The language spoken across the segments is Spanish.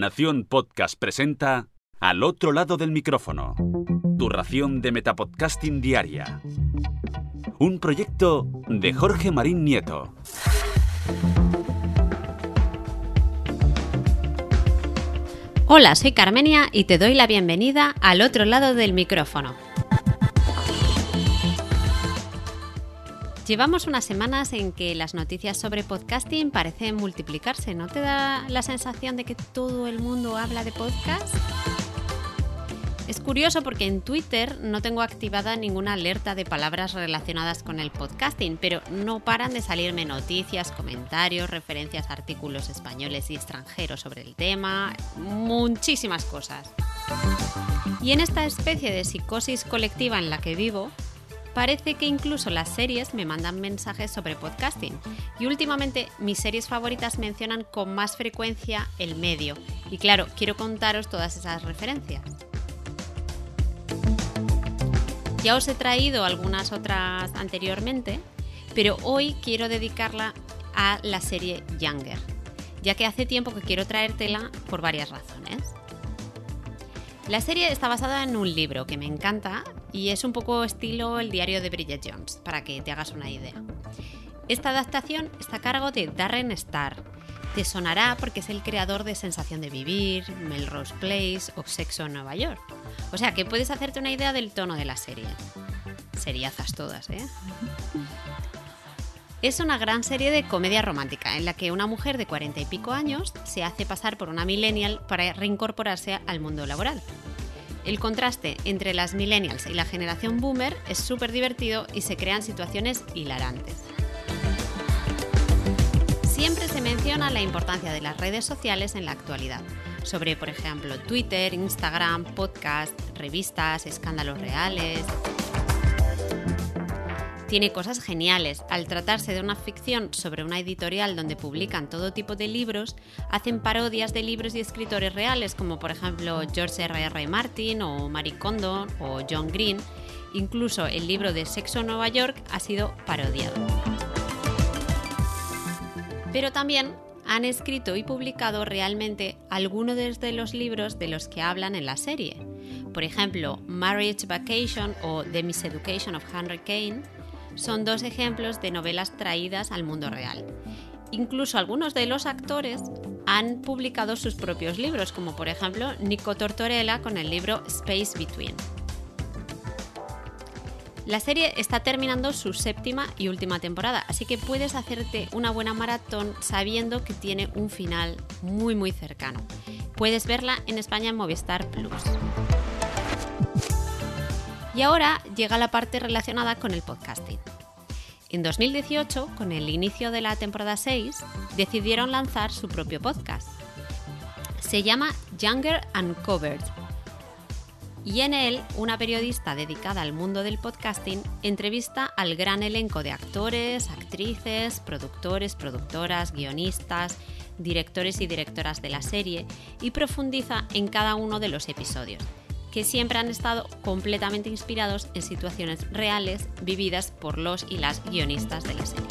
Nación Podcast presenta Al otro lado del micrófono. Tu ración de Metapodcasting Diaria. Un proyecto de Jorge Marín Nieto. Hola, soy Carmenia y te doy la bienvenida al otro lado del micrófono. Llevamos unas semanas en que las noticias sobre podcasting parecen multiplicarse. ¿No te da la sensación de que todo el mundo habla de podcast? Es curioso porque en Twitter no tengo activada ninguna alerta de palabras relacionadas con el podcasting, pero no paran de salirme noticias, comentarios, referencias a artículos españoles y extranjeros sobre el tema, muchísimas cosas. Y en esta especie de psicosis colectiva en la que vivo, Parece que incluso las series me mandan mensajes sobre podcasting y últimamente mis series favoritas mencionan con más frecuencia el medio. Y claro, quiero contaros todas esas referencias. Ya os he traído algunas otras anteriormente, pero hoy quiero dedicarla a la serie Younger, ya que hace tiempo que quiero traértela por varias razones. La serie está basada en un libro que me encanta y es un poco estilo el diario de Bridget Jones, para que te hagas una idea. Esta adaptación está a cargo de Darren Star. Te sonará porque es el creador de Sensación de Vivir, Melrose Place o Sexo en Nueva York. O sea que puedes hacerte una idea del tono de la serie. Seriazas todas, ¿eh? Es una gran serie de comedia romántica en la que una mujer de cuarenta y pico años se hace pasar por una millennial para reincorporarse al mundo laboral. El contraste entre las millennials y la generación boomer es súper divertido y se crean situaciones hilarantes. Siempre se menciona la importancia de las redes sociales en la actualidad, sobre por ejemplo Twitter, Instagram, podcast, revistas, escándalos reales, tiene cosas geniales. Al tratarse de una ficción sobre una editorial donde publican todo tipo de libros, hacen parodias de libros y escritores reales, como por ejemplo George R. R. Martin o Marie Kondo o John Green. Incluso el libro de Sexo Nueva York ha sido parodiado. Pero también han escrito y publicado realmente algunos de los libros de los que hablan en la serie. Por ejemplo, Marriage Vacation o The Miseducation of Henry Kane son dos ejemplos de novelas traídas al mundo real. Incluso algunos de los actores han publicado sus propios libros, como por ejemplo Nico Tortorella con el libro Space Between. La serie está terminando su séptima y última temporada, así que puedes hacerte una buena maratón sabiendo que tiene un final muy muy cercano. Puedes verla en España en Movistar Plus. Y ahora llega la parte relacionada con el podcasting. En 2018, con el inicio de la temporada 6, decidieron lanzar su propio podcast. Se llama Younger Uncovered. Y en él, una periodista dedicada al mundo del podcasting entrevista al gran elenco de actores, actrices, productores, productoras, guionistas, directores y directoras de la serie y profundiza en cada uno de los episodios que siempre han estado completamente inspirados en situaciones reales vividas por los y las guionistas de la serie.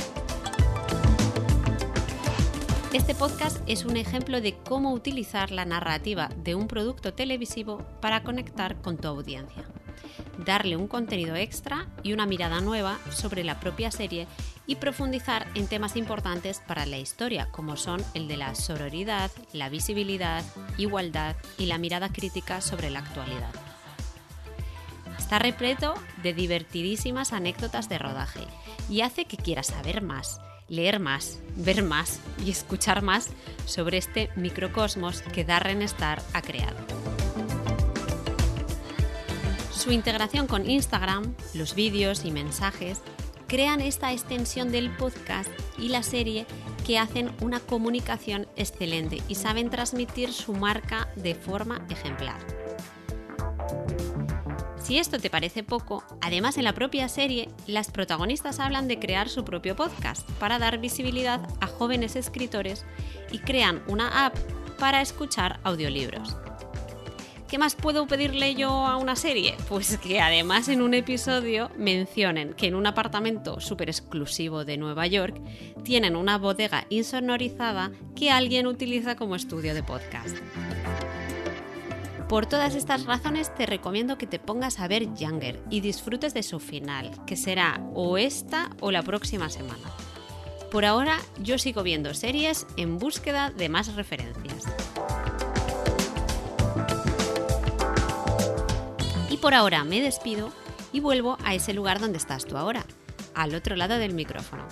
Este podcast es un ejemplo de cómo utilizar la narrativa de un producto televisivo para conectar con tu audiencia darle un contenido extra y una mirada nueva sobre la propia serie y profundizar en temas importantes para la historia, como son el de la sororidad, la visibilidad, igualdad y la mirada crítica sobre la actualidad. Está repleto de divertidísimas anécdotas de rodaje y hace que quieras saber más, leer más, ver más y escuchar más sobre este microcosmos que Darren Star ha creado. Su integración con Instagram, los vídeos y mensajes crean esta extensión del podcast y la serie que hacen una comunicación excelente y saben transmitir su marca de forma ejemplar. Si esto te parece poco, además en la propia serie, las protagonistas hablan de crear su propio podcast para dar visibilidad a jóvenes escritores y crean una app para escuchar audiolibros. ¿Qué más puedo pedirle yo a una serie? Pues que además en un episodio mencionen que en un apartamento súper exclusivo de Nueva York tienen una bodega insonorizada que alguien utiliza como estudio de podcast. Por todas estas razones te recomiendo que te pongas a ver Younger y disfrutes de su final, que será o esta o la próxima semana. Por ahora yo sigo viendo series en búsqueda de más referencias. Por ahora me despido y vuelvo a ese lugar donde estás tú ahora, al otro lado del micrófono.